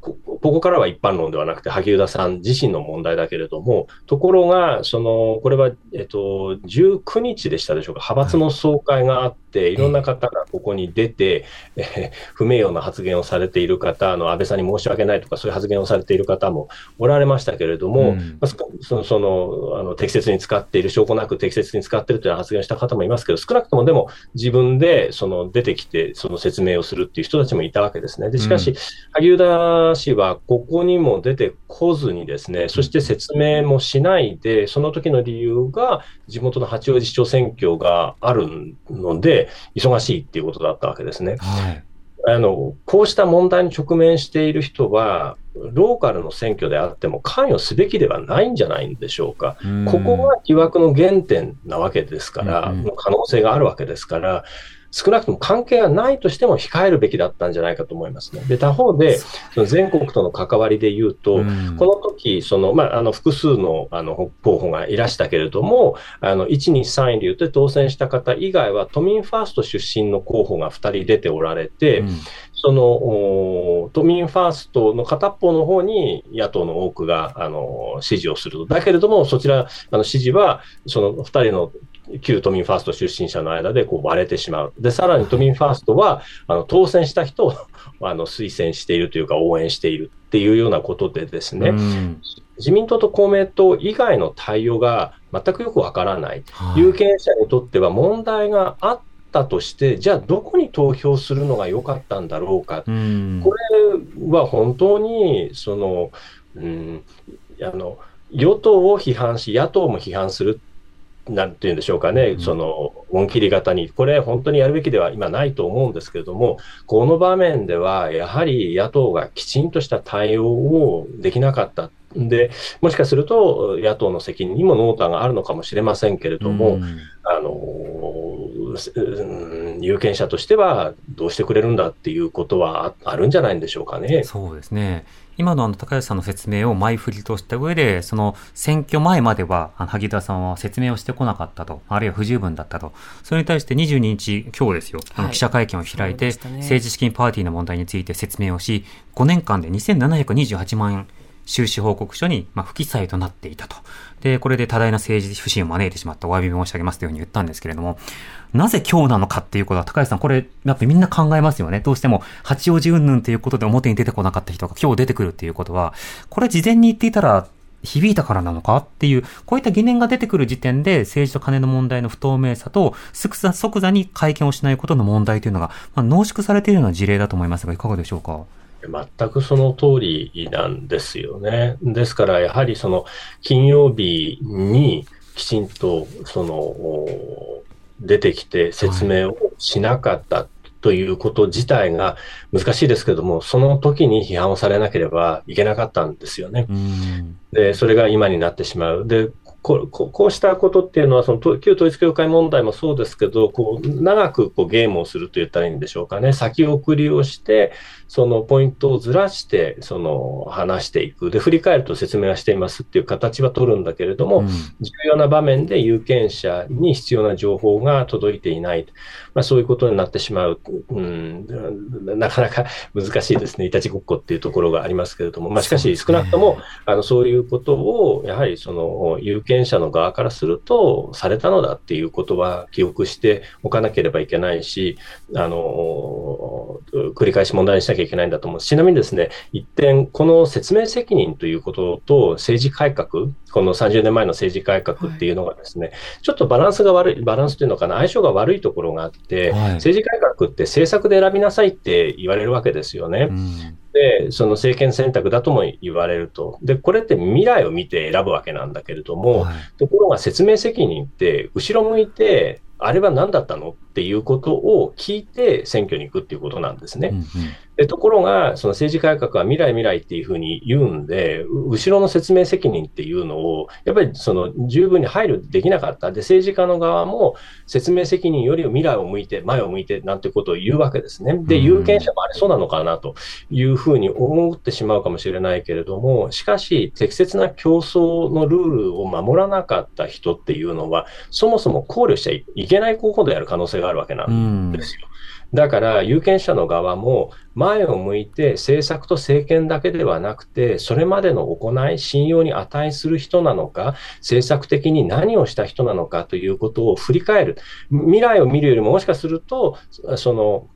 こ、こからは一般論ではなくて、萩生田さん自身の問題だけれども、ところが、その、これは、えっと、19日でしたでしょうか、派閥の総会があって、いろんな方がここに出て、えー、不名誉な発言をされている方、あの、安倍さんに申し訳ないとか、そういう発言をされている方もおられましたけれども、うん、その、その、あの、適切に使っている、証拠なく適切に使っているという発言をした方もいますけど、少なくともでも、自分で、その、出てきて、その説明をするっていう人たちもいたわけですね。で、しかし、萩生田氏はここにも出てこずにですね、そして説明もしないで、その時の理由が地元の八王子市長選挙があるので、忙しいっていうことだったわけですね。はいあの、こうした問題に直面している人は、ローカルの選挙であっても関与すべきではないんじゃないんでしょうか。うここが疑惑の原点なわけですから、可能性があるわけですから、少なくとも関係がないとしても控えるべきだったんじゃないかと思いますね。で、他方で、その全国との関わりで言うと、うん、この時、その、まあ、あの、複数の、あの、候補がいらしたけれども、あの、1、2、3位で言って当選した方以外は、都民ファースト出身の候補が2人出ておられて、うん、その、都民ファーストの片っぽの方に野党の多くが、あの、支持をする。だけれども、そちら、あの、支持は、その2人の旧都民ファースト出身者の間でこう割れてしまう。で、さらに都民ファーストは、あの、当選した人を *laughs* あの推薦しているというか応援しているっていうようなことでですね、自民党と公明党以外の対応が全くよくわからない。有権者にとっては問題があったとして、じゃあどこに投票するのが良かったんだろうか。これは本当に、その、うん、あの、与党を批判し、野党も批判するなんていうんでしょうかね、うん、その恩切り型に、これ、本当にやるべきでは今ないと思うんですけれども、この場面では、やはり野党がきちんとした対応をできなかった。で、もしかすると野党の責任にも濃淡があるのかもしれませんけれども、うん、あの、有権者としてはどうしてくれるんだっていうことはあるんじゃないんでしょうかね。そうですね。今のあの高橋さんの説明を前振りとした上で、その選挙前までは、あの萩田さんは説明をしてこなかったと、あるいは不十分だったと。それに対して22日、今日ですよ、あの記者会見を開いて、はいね、政治資金パーティーの問題について説明をし、5年間で2728万円、収支報告書に、まあ、不記載となっていたと。で、これで多大な政治不信を招いてしまったお詫び申し上げますというふうに言ったんですけれども、なぜ今日なのかっていうことは、高橋さん、これ、やっぱりみんな考えますよね。どうしても、八王子云々ということで表に出てこなかった人が今日出てくるっていうことは、これ事前に言っていたら、響いたからなのかっていう、こういった疑念が出てくる時点で、政治と金の問題の不透明さと、即座即座に会見をしないことの問題というのが、まあ、濃縮されているような事例だと思いますが、いかがでしょうか？全くその通りなんですよね。ですから、やはりその金曜日にきちんとその出てきて説明をしなかったということ自体が難しいですけども、その時に批判をされなければいけなかったんですよね。で、それが今になってしまう。で、ここうしたことっていうのは、その旧統一教会問題もそうですけど、こう長くこうゲームをすると言ったらいいんでしょうかね、先送りをして、そのポイントをずらして、その話していく。で、振り返ると説明はしていますっていう形は取るんだけれども、うん、重要な場面で有権者に必要な情報が届いていない。まあ、そういうことになってしまう。うん、なかなか *laughs* 難しいですね。いたちごっこっていうところがありますけれども、まあ、しかし少なくとも、あの、そういうことを、やはりその有権者の側からすると、されたのだっていうことは記憶しておかなければいけないし、あの、繰り返し問題にしなきゃいけないんだと思う。ちなみにですね、一点、この説明責任ということと政治改革、この30年前の政治改革っていうのがですね、はい、ちょっとバランスが悪い、バランスというのかな、相性が悪いところがあって、はい、政治改革って政策で選びなさいって言われるわけですよね。うんで、その政権選択だとも言われると。で、これって未来を見て選ぶわけなんだけれども、はい、ところが説明責任って後ろ向いてあれは何だったのっていうことを聞いて選挙に行くっていうことなんですね。うんうん、でところが、その政治改革は未来未来っていうふうに言うんで、後ろの説明責任っていうのを、やっぱりその十分に配慮できなかった。で、政治家の側も説明責任より未来を向いて、前を向いてなんてことを言うわけですね。で、有権者もあれそうなのかなというふうに思ってしまうかもしれないけれども、しかし、適切な競争のルールを守らなかった人っていうのは、そもそも考慮しちゃいけない候補である可能性があるわけなんですよ。だから、有権者の側も前を向いて政策と政権だけではなくて、それまでの行い、信用に値する人なのか、政策的に何をした人なのかということを振り返る。未来を見るよりももしかすると、その、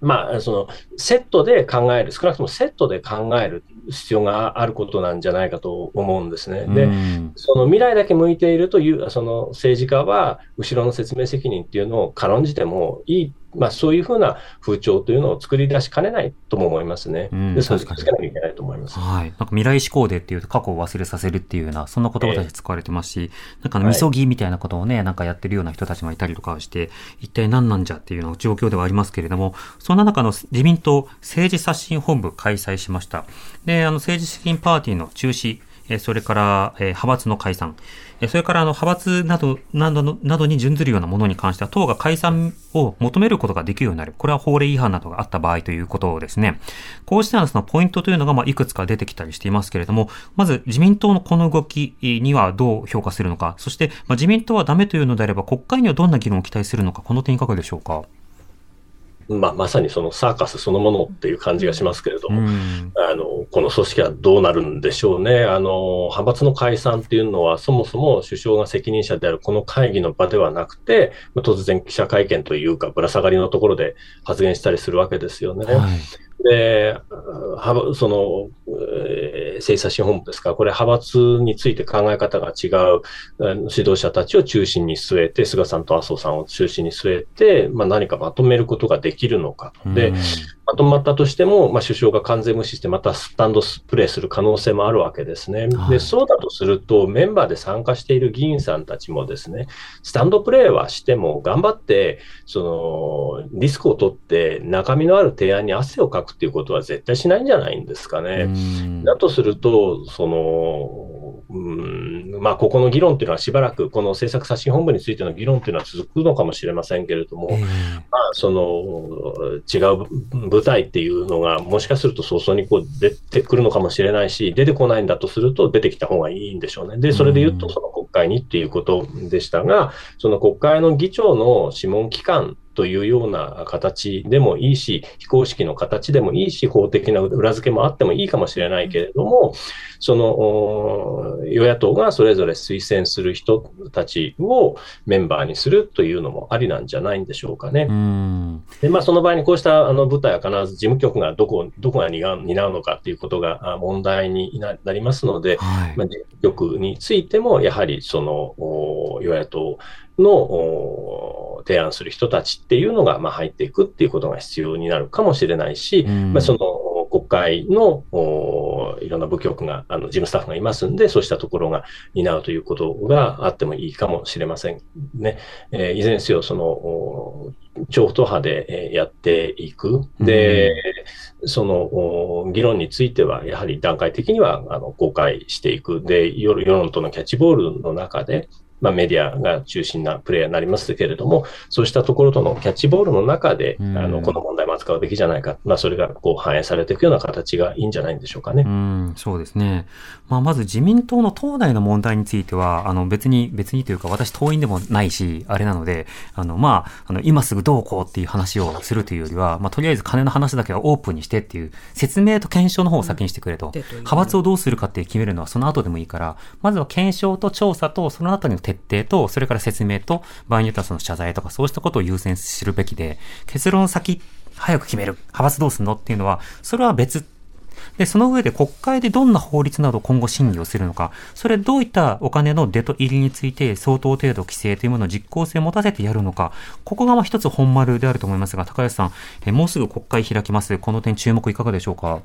まあ、そのセットで考える、少なくともセットで考える必要があることなんじゃないかと思うんですね。で、その未来だけ向いているという、その政治家は、後ろの説明責任っていうのを軽んじてもいいまあ、そういうふうな風潮というのを作り出しかねないとも思いますね。うん、ですので、気をつけなきゃいけないと思います。はい。なんか未来志向でっていうと過去を忘れさせるっていうような、そんな言葉たち使われてますし、えー、なんかみそぎみたいなことをね、はい、なんかやってるような人たちもいたりとかして、一体何なんじゃっていうような状況ではありますけれども、そんな中の自民党政治刷新本部開催しました。で、あの、政治資金パーティーの中止、それから、え派閥の解散、えそれからあの派閥など、などなどに準ずるようなものに関しては、党が解散を求めることができるようになる。これは法令違反などがあった場合ということですね。こうしたそのポイントというのが、ま、いくつか出てきたりしていますけれども、まず自民党のこの動きにはどう評価するのか、そして、ま、自民党はダメというのであれば、国会にはどんな議論を期待するのか、この点いかがでしょうか？まあ、まさにそのサーカスそのものっていう感じがしますけれども、うん、あのこの組織はどうなるんでしょうね。あの、派閥の解散っていうのは、そもそも首相が責任者であるこの会議の場ではなくて、突然記者会見というか、ぶら下がりのところで発言したりするわけですよね。はいで、その、えー、政策資本部ですか、これ派閥について考え方が違う指導者たちを中心に据えて、菅さんと麻生さんを中心に据えて、まあ、何かまとめることができるのかと。で、まとまったとしても、まあ、首相が完全無視して、またスタンドプレーする可能性もあるわけですね。で、そうだとすると、メンバーで参加している議員さんたちもですね、スタンドプレーはしても、頑張って、その、リスクを取って、中身のある提案に汗をかくっていうことは絶対しないんじゃないんですかね。だとすると、その、うんまあ、ここの議論というのはしばらく、この政策刷新本部についての議論というのは続くのかもしれませんけれども、まあ、その違う舞台っていうのが、もしかすると早々にこう出てくるのかもしれないし、出てこないんだとすると、出てきた方がいいんでしょうね。で、それで言うと、その国会にっていうことでしたが、その国会の議長の諮問機関というような形でもいいし、非公式の形でもいいし、法的な裏付けもあってもいいかもしれないけれども、その与野党がそれぞれ推薦する人たちをメンバーにするというのもありなんじゃないんでしょうかね。でまあ、その場合にこうしたあの部隊は必ず事務局がどこどこが担うのかということが問題になりますので、はい、まあ、事務局についてもやはりその与野党の提案する人たちっていうのが、まあ、入っていくっていうことが必要になるかもしれないし、まあ、その国会のいろんな部局が、あの事務スタッフがいますんで、そうしたところが担うということがあってもいいかもしれませんね。えー、いずれにせよ、その、超党派でやっていく。で、うん、その議論については、やはり段階的にはあの公開していく。で、世論とのキャッチボールの中で、まあ、メディアが中心なプレイヤーになりますけれども、そうしたところとのキャッチボールの中で、あのこの問題も扱うべきじゃないか、まあ、それがこう反映されていくような形がいいんじゃないんでしょうかね。うんそうですね。まあ、まず自民党の党内の問題については、あの別に、別にというか、私党員でもないし、あれなので、あの、まあ、あの今すぐどうこうっていう話をするというよりは、まあ、とりあえず金の話だけはオープンにしてっていう、説明と検証の方を先にしてくれと。派閥をどうするかって決めるのはその後でもいいから、まずは検証と調査と、その後に徹底と、それから説明と、場合によってはその謝罪とか、そうしたことを優先するべきで、結論先、早く決める。派閥どうすんのっていうのは、それは別で、その上で国会でどんな法律など今後審議をするのか、それどういったお金の出と入りについて相当程度規制というものを実効性を持たせてやるのか、ここがまあ一つ本丸であると思いますが、高橋さん、えもうすぐ国会開きます。この点注目いかがでしょうか？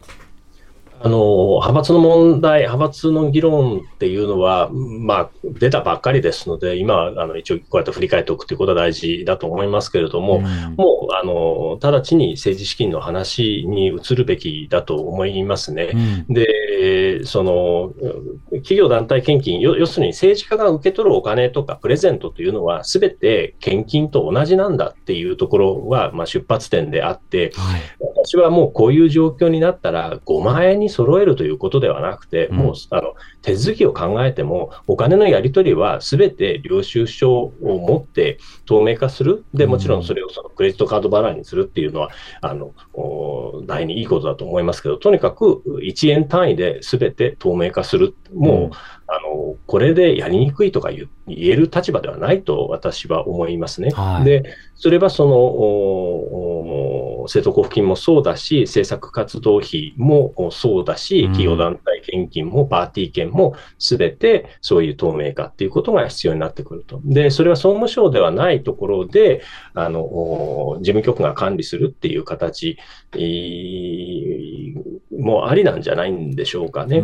あの派閥の問題、派閥の議論っていうのは、まあ、出たばっかりですので、今あの一応こうやって振り返っておくということは大事だと思いますけれども、うん、もうあの直ちに政治資金の話に移るべきだと思いますね。うん、で、その企業団体献金、要するに政治家が受け取るお金とかプレゼントというのは、すべて献金と同じなんだっていうところは、まあ、出発点であって、はい、私はもうこういう状況になったら、5万円に揃えるということではなくて、うん、もうあの手続きを考えても、お金のやり取りはすべて領収書を持って透明化する。で、もちろんそれをそのクレジットカード払いにするっていうのは、あの、大にいいことだと思いますけど、とにかく1円単位ですべて透明化する。もう、うんあの、これでやりにくいとか言える立場ではないと私は思いますね。はい、で、それはその、政党交付金もそうだし、政策活動費もそうだし、企業団体献金もパーティー券もすべてそういう透明化っていうことが必要になってくると。で、それは総務省ではないところで、あの、事務局が管理するっていう形、もありなんじゃないんでしょうかね。う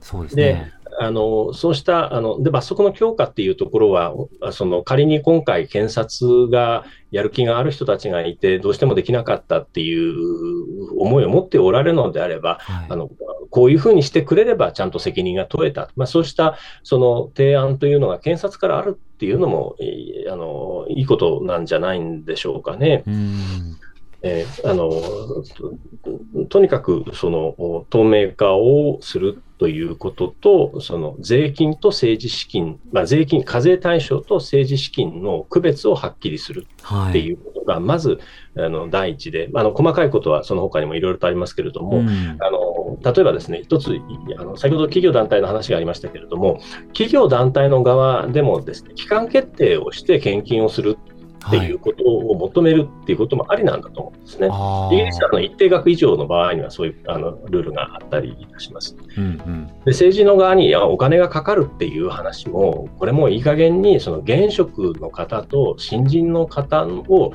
そうですね。あのそうしたあので罰則の強化っていうところは、その仮に今回、検察がやる気がある人たちがいて、どうしてもできなかったっていう思いを持っておられるのであれば、はい、あのこういうふうにしてくれればちゃんと責任が問えた、まあ、そうしたその提案というのが検察からあるっていうのも、あのいいことなんじゃないんでしょうかね。うん。えー、あのとにかくその透明化をするということと、その税金と政治資金、まあ、税金、課税対象と政治資金の区別をはっきりするっていうことが、まず、あの第一で、あの細かいことはその他にもいろいろとありますけれども、うん、あの例えばですね、一つあの、先ほど企業団体の話がありましたけれども、企業団体の側でもですね、期間決定をして献金をするっていうことを求めるっていうこともありなんだと思うんですね。はい、イギリスはの一定額以上の場合にはそういうあのルールがあったりいたします。うんうん、で政治の側にお金がかかるっていう話も、これもいい加減にその現職の方と新人の方を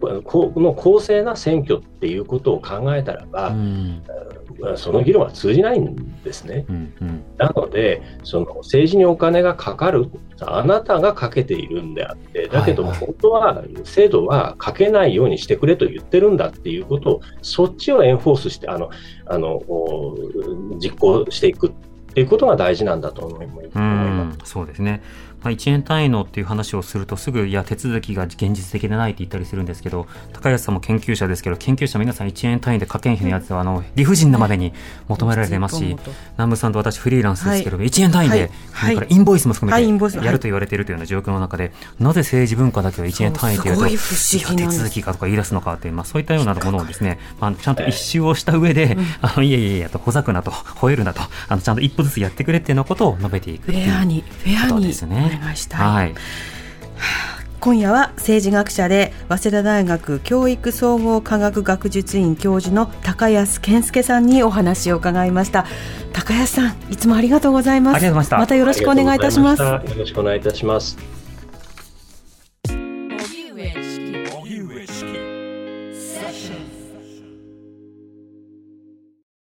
この公正な選挙っていうことを考えたらば、うん、その議論は通じないんですね。うんうん、なので、その政治にお金がかかる、あなたがかけているんであって、だけども本当は制度はかけないようにしてくれと言ってるんだっていうことを、そっちをエンフォースして、あの、あの実行していく。っていうことが大事なんだと思います。うんそうですねまあ、1円単位のっていう話をするとすぐいや手続きが現実的でないって言ったりするんですけど高安さんも研究者ですけど研究者皆さん1円単位で家計費のやつはあの理不尽なまでに求められてますし、南部さんと私フリーランスですけど、はい、1円単位で、はい、からインボイスも含めてやると言われているというような状況の中で、なぜ政治文化だけは1円単位というと手続きかとか言い出すのかっていう、まあ、そういったようなものをですね、まあ、ちゃんと一周をした上で、あのいやいやいやとほざくなと吠えるなとあのちゃんと一歩ずつやってくれっていうようなことを述べていくフェアにフェアに。お願いしたい。はい。今夜は政治学者で早稲田大学教育総合科学学術院教授の高安健介さんにお話を伺いました。高安さんいつもありがとうございます。また。よろしくお願いいたします。よろしくお願いいたします